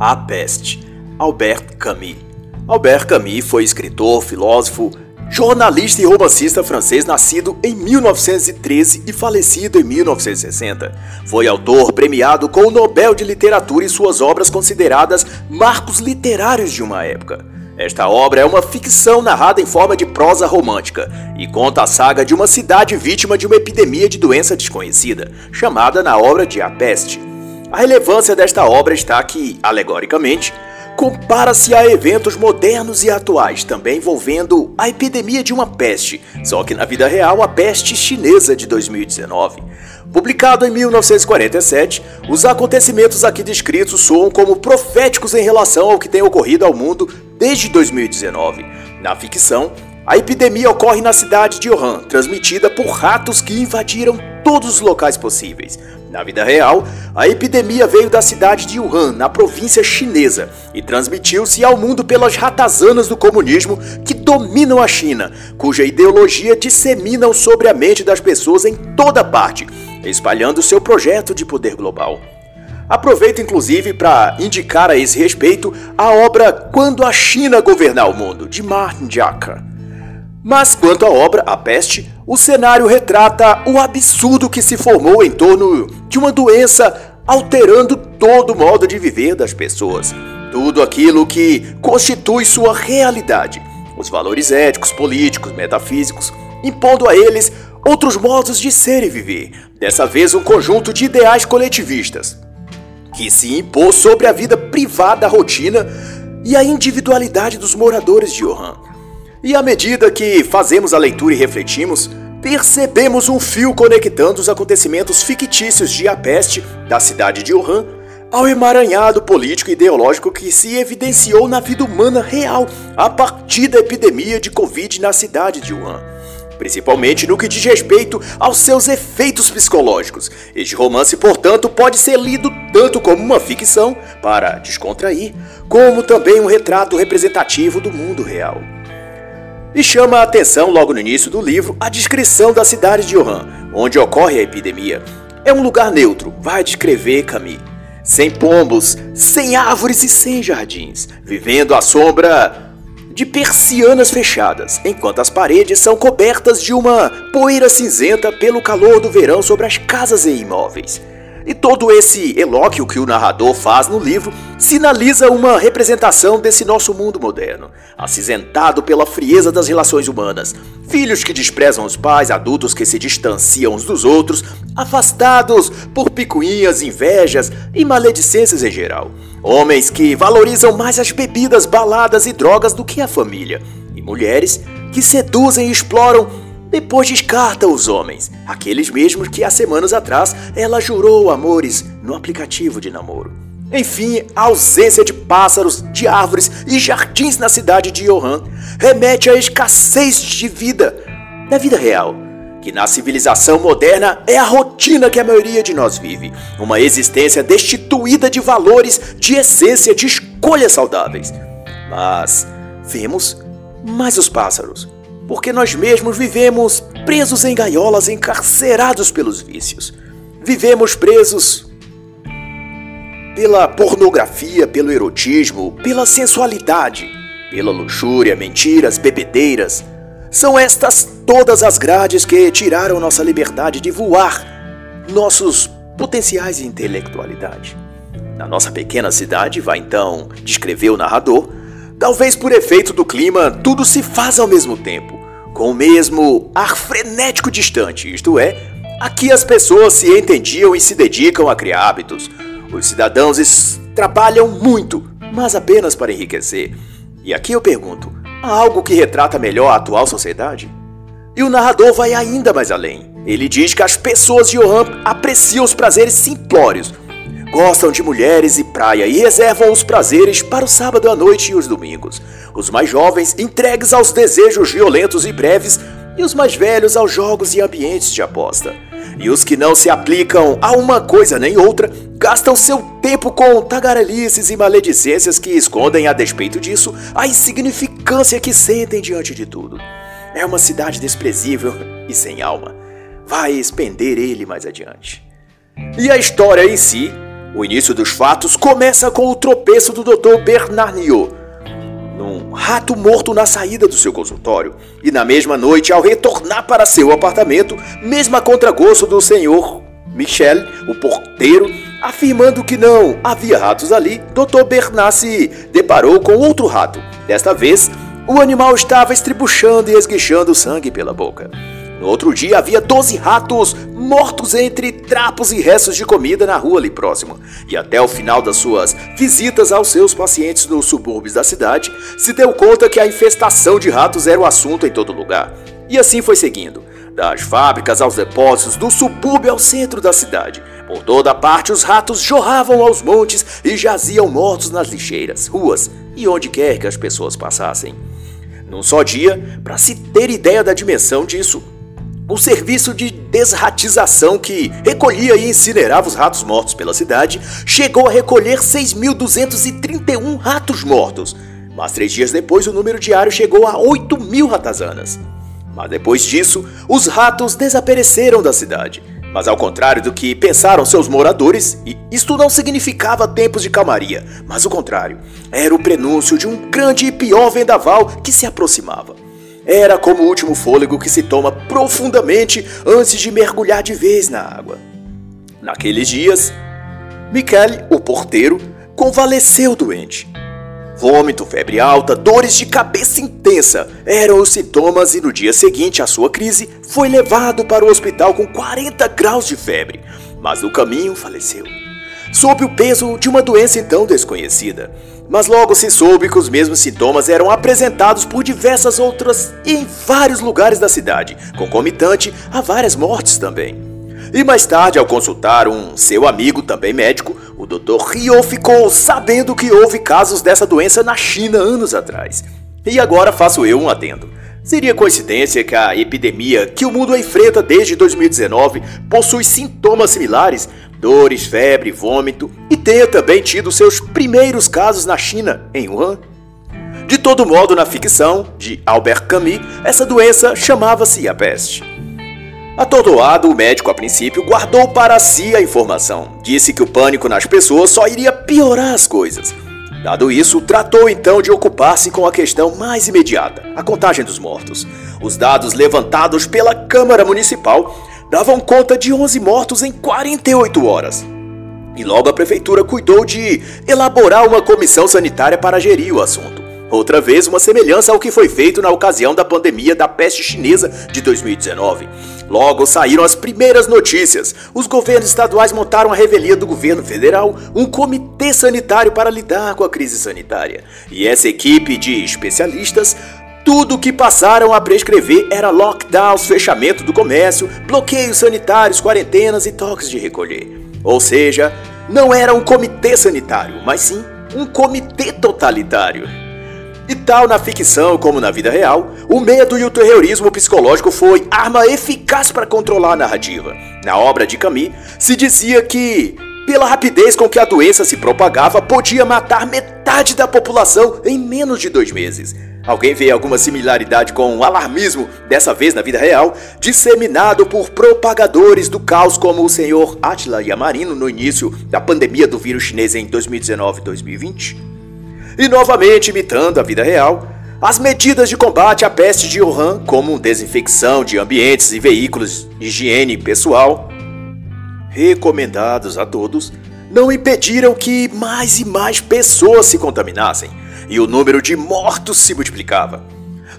A Peste, Albert Camus. Albert Camus foi escritor, filósofo, jornalista e romancista francês nascido em 1913 e falecido em 1960. Foi autor premiado com o Nobel de Literatura e suas obras consideradas marcos literários de uma época. Esta obra é uma ficção narrada em forma de prosa romântica e conta a saga de uma cidade vítima de uma epidemia de doença desconhecida, chamada na obra de A Peste. A relevância desta obra está que, alegoricamente, compara-se a eventos modernos e atuais, também envolvendo a epidemia de uma peste, só que na vida real a peste chinesa de 2019. Publicado em 1947, os acontecimentos aqui descritos soam como proféticos em relação ao que tem ocorrido ao mundo desde 2019. Na ficção, a epidemia ocorre na cidade de Wuhan, transmitida por ratos que invadiram todos os locais possíveis. Na vida real, a epidemia veio da cidade de Wuhan, na província chinesa, e transmitiu-se ao mundo pelas ratazanas do comunismo que dominam a China, cuja ideologia disseminam sobre a mente das pessoas em toda parte, espalhando seu projeto de poder global. Aproveito inclusive para indicar a esse respeito a obra Quando a China Governar o Mundo, de Martin Jacquard. Mas quanto à obra A Peste, o cenário retrata o absurdo que se formou em torno de uma doença alterando todo o modo de viver das pessoas. Tudo aquilo que constitui sua realidade, os valores éticos, políticos, metafísicos, impondo a eles outros modos de ser e viver, dessa vez um conjunto de ideais coletivistas, que se impôs sobre a vida privada, a rotina e a individualidade dos moradores de Wuhan. E à medida que fazemos a leitura e refletimos, percebemos um fio conectando os acontecimentos fictícios de A Peste, da cidade de Wuhan, ao emaranhado político e ideológico que se evidenciou na vida humana real a partir da epidemia de Covid na cidade de Wuhan. Principalmente no que diz respeito aos seus efeitos psicológicos. Este romance, portanto, pode ser lido tanto como uma ficção, para descontrair, como também um retrato representativo do mundo real. E chama a atenção logo no início do livro a descrição da cidade de Wuhan, onde ocorre a epidemia. É um lugar neutro, vai descrever Camille. Sem pombos, sem árvores e sem jardins, vivendo à sombra de persianas fechadas, enquanto as paredes são cobertas de uma poeira cinzenta pelo calor do verão sobre as casas e imóveis. E todo esse elóquio que o narrador faz no livro sinaliza uma representação desse nosso mundo moderno, acinzentado pela frieza das relações humanas. Filhos que desprezam os pais, adultos que se distanciam uns dos outros, afastados por picuinhas, invejas e maledicências em geral. Homens que valorizam mais as bebidas, baladas e drogas do que a família. E mulheres que seduzem e exploram depois descarta os homens, aqueles mesmos que há semanas atrás ela jurou amores no aplicativo de namoro. Enfim, a ausência de pássaros, de árvores e jardins na cidade de Johan remete à escassez de vida, da vida real, que na civilização moderna é a rotina que a maioria de nós vive, uma existência destituída de valores, de essência, de escolhas saudáveis. Mas vemos mais os pássaros, porque nós mesmos vivemos presos em gaiolas, encarcerados pelos vícios. Vivemos presos pela pornografia, pelo erotismo, pela sensualidade, pela luxúria, mentiras, bebedeiras. São estas todas as grades que tiraram nossa liberdade de voar, nossos potenciais de intelectualidade. Na nossa pequena cidade, vai então descrever o narrador, talvez por efeito do clima, tudo se faz ao mesmo tempo com o mesmo ar frenético distante, isto é, aqui as pessoas se entendiam e se dedicam a criar hábitos. Os cidadãos trabalham muito, mas apenas para enriquecer. E aqui eu pergunto: há algo que retrata melhor a atual sociedade? E o narrador vai ainda mais além. Ele diz que as pessoas de Johan apreciam os prazeres simplórios, Gostam de mulheres e praia e reservam os prazeres para o sábado à noite e os domingos. Os mais jovens entregues aos desejos violentos e breves, e os mais velhos aos jogos e ambientes de aposta. E os que não se aplicam a uma coisa nem outra gastam seu tempo com tagarelices e maledicências que escondem, a despeito disso, a insignificância que sentem diante de tudo. É uma cidade desprezível e sem alma. Vai expender ele mais adiante. E a história em si O início dos fatos começa com o tropeço do Dr. Bernardiot, num rato morto na saída do seu consultório. E na mesma noite, ao retornar para seu apartamento, mesmo a contragosto do senhor Michel, o porteiro, afirmando que não havia ratos ali, Dr. Bernard se deparou com outro rato. Desta vez, o animal estava estribuchando e esguichando sangue pela boca. No outro dia havia 12 ratos mortos entre trapos e restos de comida na rua ali próximo. E até o final das suas visitas aos seus pacientes nos subúrbios da cidade, se deu conta que a infestação de ratos era o assunto em todo lugar. E assim foi seguindo, das fábricas aos depósitos, do subúrbio ao centro da cidade. Por toda parte os ratos jorravam aos montes e jaziam mortos nas lixeiras, ruas e onde quer que as pessoas passassem. Num só dia, para se ter ideia da dimensão disso, o serviço de desratização que recolhia e incinerava os ratos mortos pela cidade chegou a recolher 6.231 ratos mortos. Mas três dias depois, o número diário chegou a 8 mil ratazanas. Mas depois disso, os ratos desapareceram da cidade. Mas ao contrário do que pensaram seus moradores, isto não significava tempos de calmaria, mas o contrário, era o prenúncio de um grande e pior vendaval que se aproximava. Era como o último fôlego que se toma profundamente antes de mergulhar de vez na água. Naqueles dias, Michele, o porteiro, convalesceu doente Vômito, febre alta, dores de cabeça intensa eram os sintomas e no dia seguinte à sua crise foi levado para o hospital com 40 graus de febre, mas no caminho faleceu. Sob o peso de uma doença então desconhecida. Mas logo se soube que os mesmos sintomas eram apresentados por diversas outras em vários lugares da cidade, concomitante a várias mortes também. E mais tarde, ao consultar um seu amigo, também médico, o Dr. Rio ficou sabendo que houve casos dessa doença na China anos atrás. E agora faço eu um adendo. Seria coincidência que a epidemia que o mundo enfrenta desde 2019 possui sintomas similares, dores, febre, vômito, e tenha também tido seus primeiros casos na China, em Wuhan? De todo modo, na ficção de Albert Camus, essa doença chamava-se a peste. Atordoado, o médico a princípio guardou para si a informação. Disse que o pânico nas pessoas só iria piorar as coisas. Dado isso, tratou então de ocupar-se com a questão mais imediata, a contagem dos mortos. Os dados levantados pela Câmara Municipal davam conta de 11 mortos em 48 horas. E logo a prefeitura cuidou de elaborar uma comissão sanitária para gerir o assunto. Outra vez, uma semelhança ao que foi feito na ocasião da pandemia da peste chinesa de 2019. Logo saíram as primeiras notícias. Os governos estaduais montaram a revelia do governo federal um comitê sanitário para lidar com a crise sanitária. E essa equipe de especialistas tudo o que passaram a prescrever era lockdowns, fechamento do comércio, bloqueios sanitários, quarentenas e toques de recolher. Ou seja, não era um comitê sanitário, mas sim um comitê totalitário. E tal na ficção como na vida real, o medo e o terrorismo psicológico foi arma eficaz para controlar a narrativa. Na obra de Camus, se dizia que, pela rapidez com que a doença se propagava, podia matar metade da população em menos de dois meses. Alguém vê alguma similaridade com o alarmismo, dessa vez na vida real, disseminado por propagadores do caos como o senhor Attila Yamarino no início da pandemia do vírus chinês em 2019-2020? E novamente imitando a vida real, as medidas de combate à peste de Wuhan, como desinfecção de ambientes e veículos, higiene pessoal, recomendados a todos, não impediram que mais e mais pessoas se contaminassem e o número de mortos se multiplicava.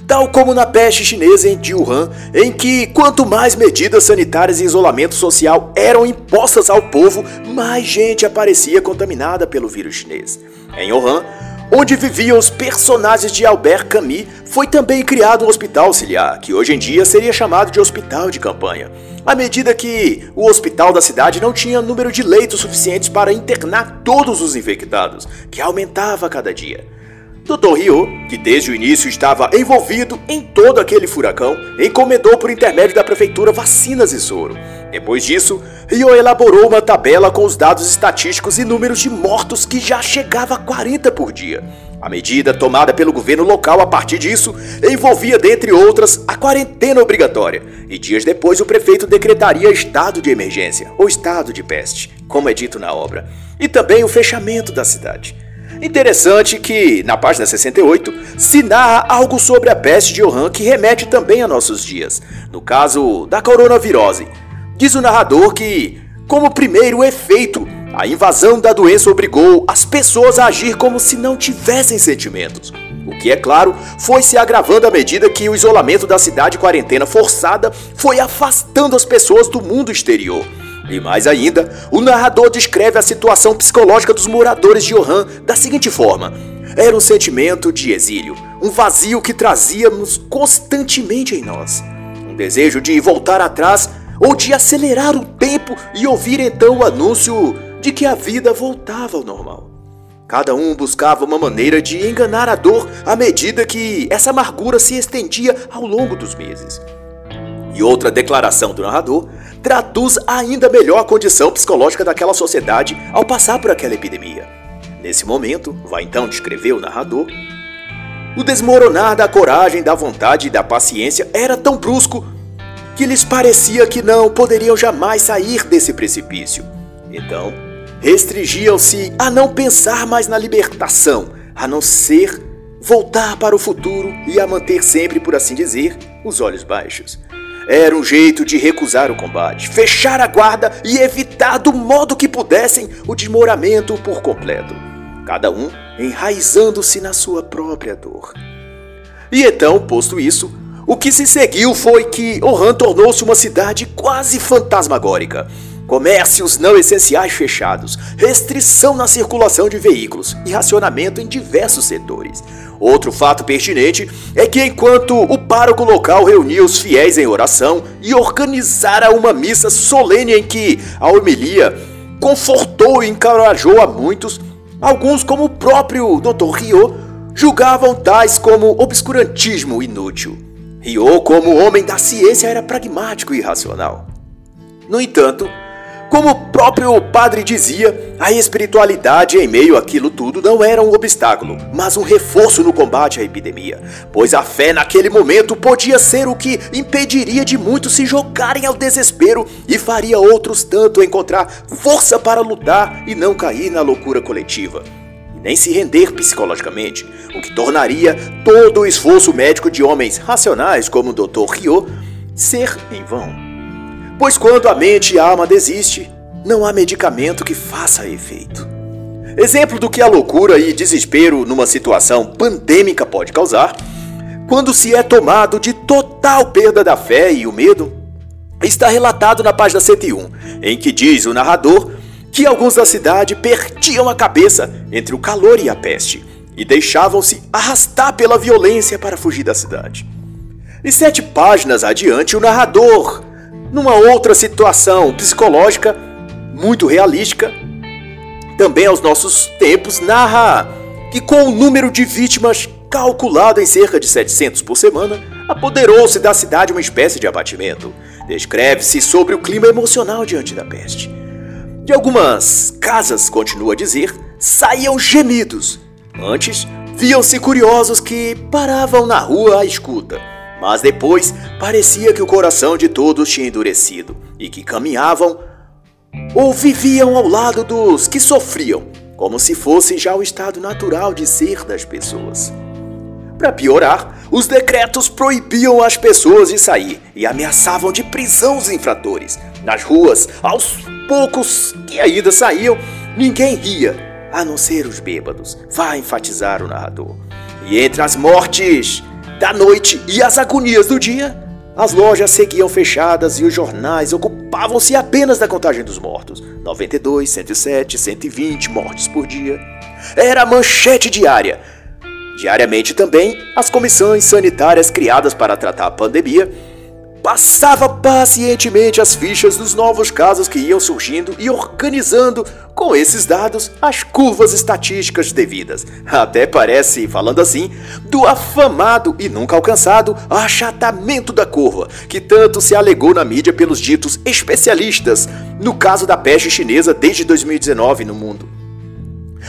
Tal como na peste chinesa em Wuhan, em que quanto mais medidas sanitárias e isolamento social eram impostas ao povo, mais gente aparecia contaminada pelo vírus chinês. Em Wuhan, onde viviam os personagens de Albert Camus, foi também criado um hospital auxiliar, que hoje em dia seria chamado de hospital de campanha, à medida que o hospital da cidade não tinha número de leitos suficientes para internar todos os infectados, que aumentava a cada dia. Dr. Rio, que desde o início estava envolvido em todo aquele furacão, encomendou por intermédio da prefeitura vacinas e soro. Depois disso, Rio elaborou uma tabela com os dados estatísticos e números de mortos que já chegava a 40 por dia. A medida tomada pelo governo local a partir disso envolvia, dentre outras, a quarentena obrigatória, e dias depois o prefeito decretaria estado de emergência, ou estado de peste, como é dito na obra, e também o fechamento da cidade. Interessante que, na página 68, se narra algo sobre a peste de Wuhan que remete também a nossos dias, no caso da coronavirose. Diz o narrador que, como primeiro efeito, a invasão da doença obrigou as pessoas a agir como se não tivessem sentimentos. O que, é claro, foi se agravando à medida que o isolamento da cidade quarentena forçada foi afastando as pessoas do mundo exterior. E mais ainda, o narrador descreve a situação psicológica dos moradores de Johan da seguinte forma: era um sentimento de exílio, um vazio que trazíamos constantemente em nós, um desejo de voltar atrás ou de acelerar o tempo e ouvir então o anúncio de que a vida voltava ao normal. Cada um buscava uma maneira de enganar a dor à medida que essa amargura se estendia ao longo dos meses. E outra declaração do narrador traduz ainda melhor a condição psicológica daquela sociedade ao passar por aquela epidemia. Nesse momento, vai então descrever o narrador, o desmoronar da coragem, da vontade e da paciência era tão brusco que lhes parecia que não poderiam jamais sair desse precipício. Então, restringiam-se a não pensar mais na libertação, a não ser voltar para o futuro e a manter sempre, por assim dizer, os olhos baixos. Era um jeito de recusar o combate, fechar a guarda e evitar do modo que pudessem o desmoramento por completo. Cada um enraizando-se na sua própria dor. E então, posto isso, o que se seguiu foi que Oran tornou-se uma cidade quase fantasmagórica comércios não essenciais fechados, restrição na circulação de veículos e racionamento em diversos setores. Outro fato pertinente é que enquanto o pároco local reunia os fiéis em oração e organizara uma missa solene em que a homilia confortou e encorajou a muitos, alguns como o próprio Dr. Rio julgavam tais como obscurantismo inútil. Rio, como homem da ciência, era pragmático e racional. No entanto, como o próprio padre dizia, a espiritualidade em meio àquilo tudo não era um obstáculo, mas um reforço no combate à epidemia, pois a fé naquele momento podia ser o que impediria de muitos se jogarem ao desespero e faria outros tanto encontrar força para lutar e não cair na loucura coletiva. Nem se render psicologicamente, o que tornaria todo o esforço médico de homens racionais como o Dr. Rio ser em vão. Pois quando a mente e a alma desiste, não há medicamento que faça efeito. Exemplo do que a loucura e desespero numa situação pandêmica pode causar, quando se é tomado de total perda da fé e o medo, está relatado na página 101, em que diz o narrador que alguns da cidade perdiam a cabeça entre o calor e a peste e deixavam-se arrastar pela violência para fugir da cidade. E sete páginas adiante, o narrador numa outra situação psicológica muito realística, também aos nossos tempos, narra que com o número de vítimas calculado em cerca de 700 por semana, apoderou-se da cidade uma espécie de abatimento. Descreve-se sobre o clima emocional diante da peste. De algumas casas, continua a dizer, saíam gemidos. Antes, viam-se curiosos que paravam na rua à escuta mas depois parecia que o coração de todos tinha endurecido e que caminhavam ou viviam ao lado dos que sofriam, como se fosse já o estado natural de ser das pessoas. Para piorar, os decretos proibiam as pessoas de sair e ameaçavam de prisão os infratores. Nas ruas, aos poucos que ainda saíam, ninguém ria, a não ser os bêbados, vai enfatizar o narrador. E entre as mortes da noite e as agonias do dia, as lojas seguiam fechadas e os jornais ocupavam-se apenas da contagem dos mortos. 92, 107, 120 mortes por dia. Era a manchete diária. Diariamente também, as comissões sanitárias criadas para tratar a pandemia passava pacientemente as fichas dos novos casos que iam surgindo e organizando com esses dados as curvas estatísticas devidas. Até parece, falando assim, do afamado e nunca alcançado achatamento da curva, que tanto se alegou na mídia pelos ditos especialistas no caso da peste chinesa desde 2019 no mundo.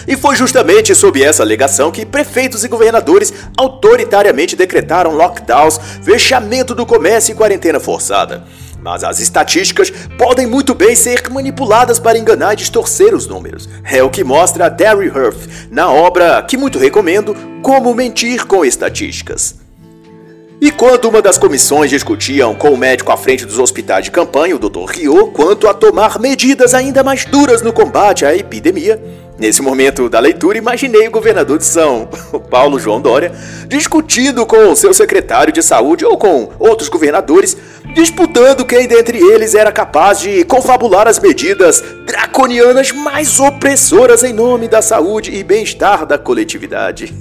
E foi justamente sob essa alegação que prefeitos e governadores autoritariamente decretaram lockdowns, fechamento do comércio e quarentena forçada. Mas as estatísticas podem muito bem ser manipuladas para enganar e distorcer os números. É o que mostra Terry Hirth na obra que muito recomendo, Como Mentir com Estatísticas. E quando uma das comissões discutiam com o médico à frente dos hospitais de campanha, o Dr. Rio, quanto a tomar medidas ainda mais duras no combate à epidemia, Nesse momento da leitura, imaginei o governador de São Paulo, João Dória, discutindo com seu secretário de saúde ou com outros governadores, disputando quem dentre eles era capaz de confabular as medidas draconianas mais opressoras em nome da saúde e bem-estar da coletividade.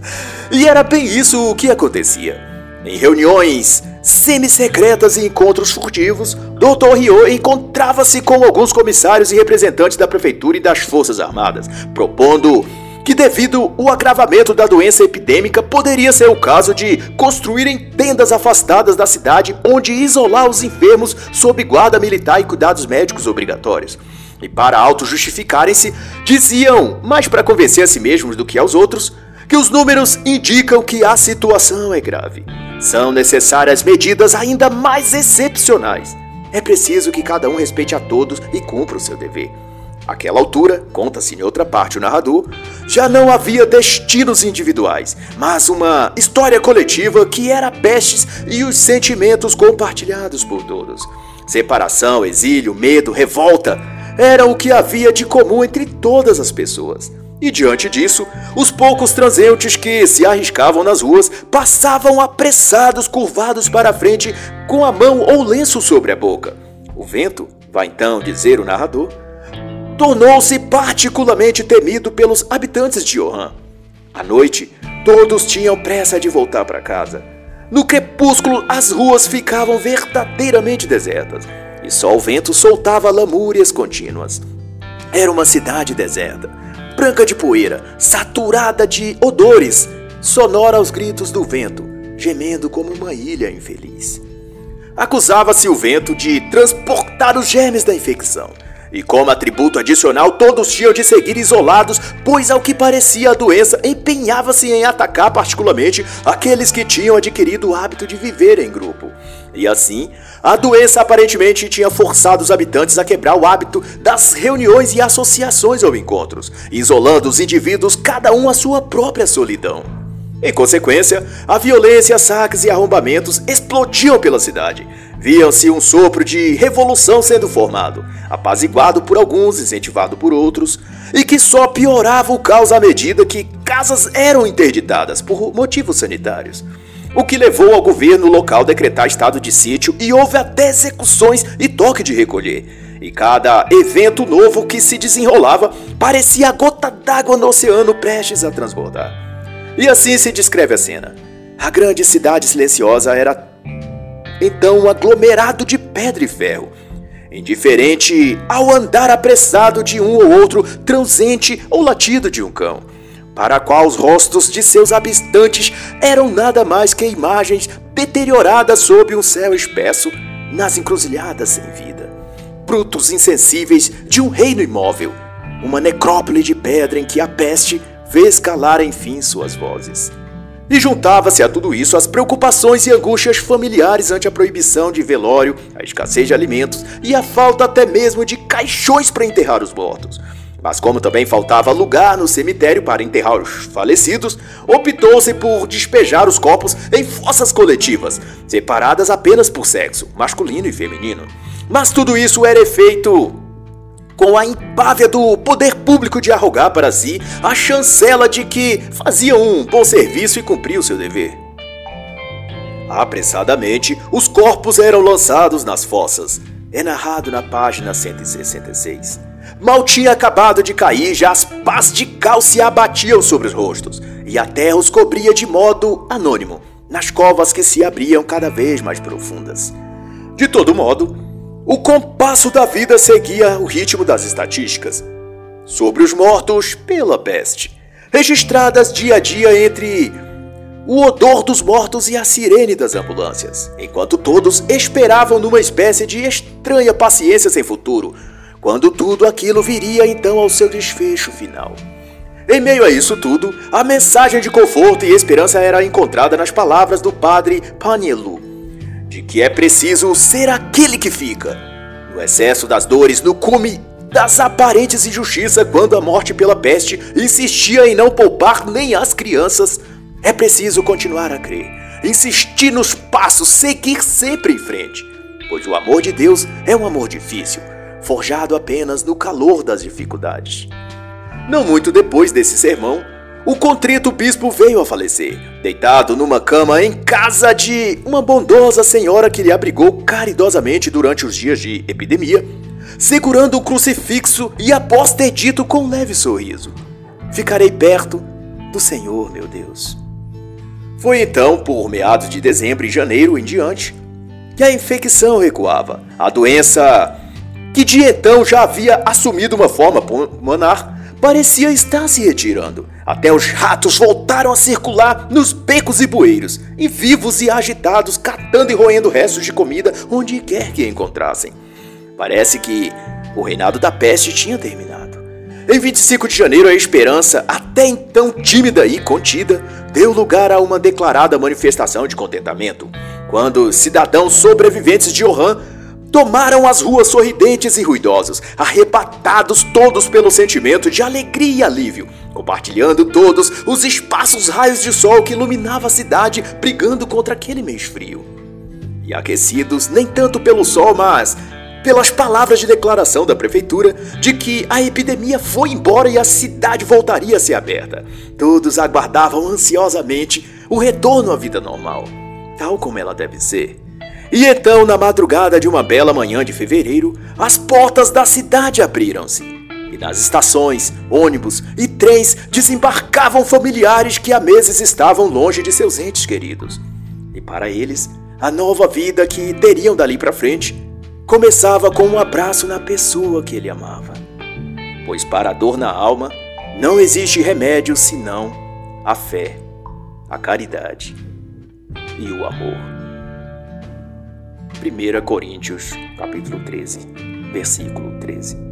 e era bem isso o que acontecia. Em reuniões semi-secretas e encontros furtivos, Dr. Rio encontrava-se com alguns comissários e representantes da prefeitura e das forças armadas, propondo que devido ao agravamento da doença epidêmica poderia ser o caso de construírem tendas afastadas da cidade onde isolar os enfermos sob guarda militar e cuidados médicos obrigatórios. E para auto-justificarem-se, diziam, mais para convencer a si mesmos do que aos outros, que os números indicam que a situação é grave. São necessárias medidas ainda mais excepcionais. É preciso que cada um respeite a todos e cumpra o seu dever. Aquela altura, conta-se em outra parte o narrador, já não havia destinos individuais, mas uma história coletiva que era pestes e os sentimentos compartilhados por todos. Separação, exílio, medo, revolta era o que havia de comum entre todas as pessoas. E diante disso, os poucos transeuntes que se arriscavam nas ruas passavam apressados, curvados para a frente, com a mão ou lenço sobre a boca. O vento, vai então dizer o narrador, tornou-se particularmente temido pelos habitantes de Johan. À noite, todos tinham pressa de voltar para casa. No crepúsculo, as ruas ficavam verdadeiramente desertas e só o vento soltava lamúrias contínuas. Era uma cidade deserta branca de poeira, saturada de odores, sonora aos gritos do vento, gemendo como uma ilha infeliz. Acusava-se o vento de transportar os germes da infecção. E como atributo adicional, todos tinham de seguir isolados, pois ao que parecia a doença empenhava-se em atacar particularmente aqueles que tinham adquirido o hábito de viver em grupo. E assim, a doença aparentemente tinha forçado os habitantes a quebrar o hábito das reuniões e associações ou encontros, isolando os indivíduos cada um à sua própria solidão. Em consequência, a violência, saques e arrombamentos explodiam pela cidade. Via-se um sopro de revolução sendo formado, apaziguado por alguns, incentivado por outros, e que só piorava o caos à medida que casas eram interditadas por motivos sanitários o que levou ao governo local decretar estado de sítio e houve até execuções e toque de recolher. E cada evento novo que se desenrolava parecia a gota d'água no oceano prestes a transbordar. E assim se descreve a cena. A grande cidade silenciosa era então um aglomerado de pedra e ferro, indiferente ao andar apressado de um ou outro transente ou latido de um cão para a qual os rostos de seus habitantes eram nada mais que imagens deterioradas sob um céu espesso nas encruzilhadas sem vida. Brutos insensíveis de um reino imóvel, uma necrópole de pedra em que a peste fez calar enfim suas vozes. E juntava-se a tudo isso as preocupações e angústias familiares ante a proibição de velório, a escassez de alimentos e a falta até mesmo de caixões para enterrar os mortos. Mas como também faltava lugar no cemitério para enterrar os falecidos, optou-se por despejar os corpos em fossas coletivas, separadas apenas por sexo, masculino e feminino. Mas tudo isso era feito com a impávia do poder público de arrogar para si a chancela de que fazia um bom serviço e cumpria o seu dever. Apressadamente, os corpos eram lançados nas fossas. É narrado na página 166. Mal tinha acabado de cair, já as pás de cal se abatiam sobre os rostos, e a terra os cobria de modo anônimo, nas covas que se abriam cada vez mais profundas. De todo modo, o compasso da vida seguia o ritmo das estatísticas. Sobre os mortos pela peste, registradas dia a dia entre o odor dos mortos e a sirene das ambulâncias, enquanto todos esperavam numa espécie de estranha paciência sem futuro, quando tudo aquilo viria então ao seu desfecho final. Em meio a isso tudo, a mensagem de conforto e esperança era encontrada nas palavras do padre Panielu, de que é preciso ser aquele que fica. No excesso das dores, no cume das aparentes injustiças, quando a morte pela peste insistia em não poupar nem as crianças, é preciso continuar a crer, insistir nos passos, seguir sempre em frente, pois o amor de Deus é um amor difícil, forjado apenas no calor das dificuldades. Não muito depois desse sermão, o contrito bispo veio a falecer, deitado numa cama em casa de uma bondosa senhora que lhe abrigou caridosamente durante os dias de epidemia, segurando o crucifixo e após ter dito com um leve sorriso: Ficarei perto do Senhor, meu Deus. Foi então, por meados de dezembro e janeiro em diante, que a infecção recuava. A doença, que de então já havia assumido uma forma pulmonar, parecia estar se retirando. Até os ratos voltaram a circular nos becos e bueiros, e vivos e agitados, catando e roendo restos de comida onde quer que encontrassem. Parece que o reinado da peste tinha terminado. Em 25 de janeiro, a esperança, até então tímida e contida, deu lugar a uma declarada manifestação de contentamento, quando cidadãos sobreviventes de Wuhan Tomaram as ruas sorridentes e ruidosos, arrebatados todos pelo sentimento de alegria e alívio, compartilhando todos os espaços raios de sol que iluminava a cidade, brigando contra aquele mês frio. E aquecidos nem tanto pelo sol, mas pelas palavras de declaração da prefeitura de que a epidemia foi embora e a cidade voltaria a ser aberta. Todos aguardavam ansiosamente o retorno à vida normal, tal como ela deve ser. E então, na madrugada de uma bela manhã de fevereiro, as portas da cidade abriram-se. E nas estações, ônibus e trens desembarcavam familiares que há meses estavam longe de seus entes queridos. E para eles, a nova vida que teriam dali para frente começava com um abraço na pessoa que ele amava. Pois para a dor na alma não existe remédio senão a fé, a caridade e o amor. 1 Coríntios, capítulo 13, versículo 13.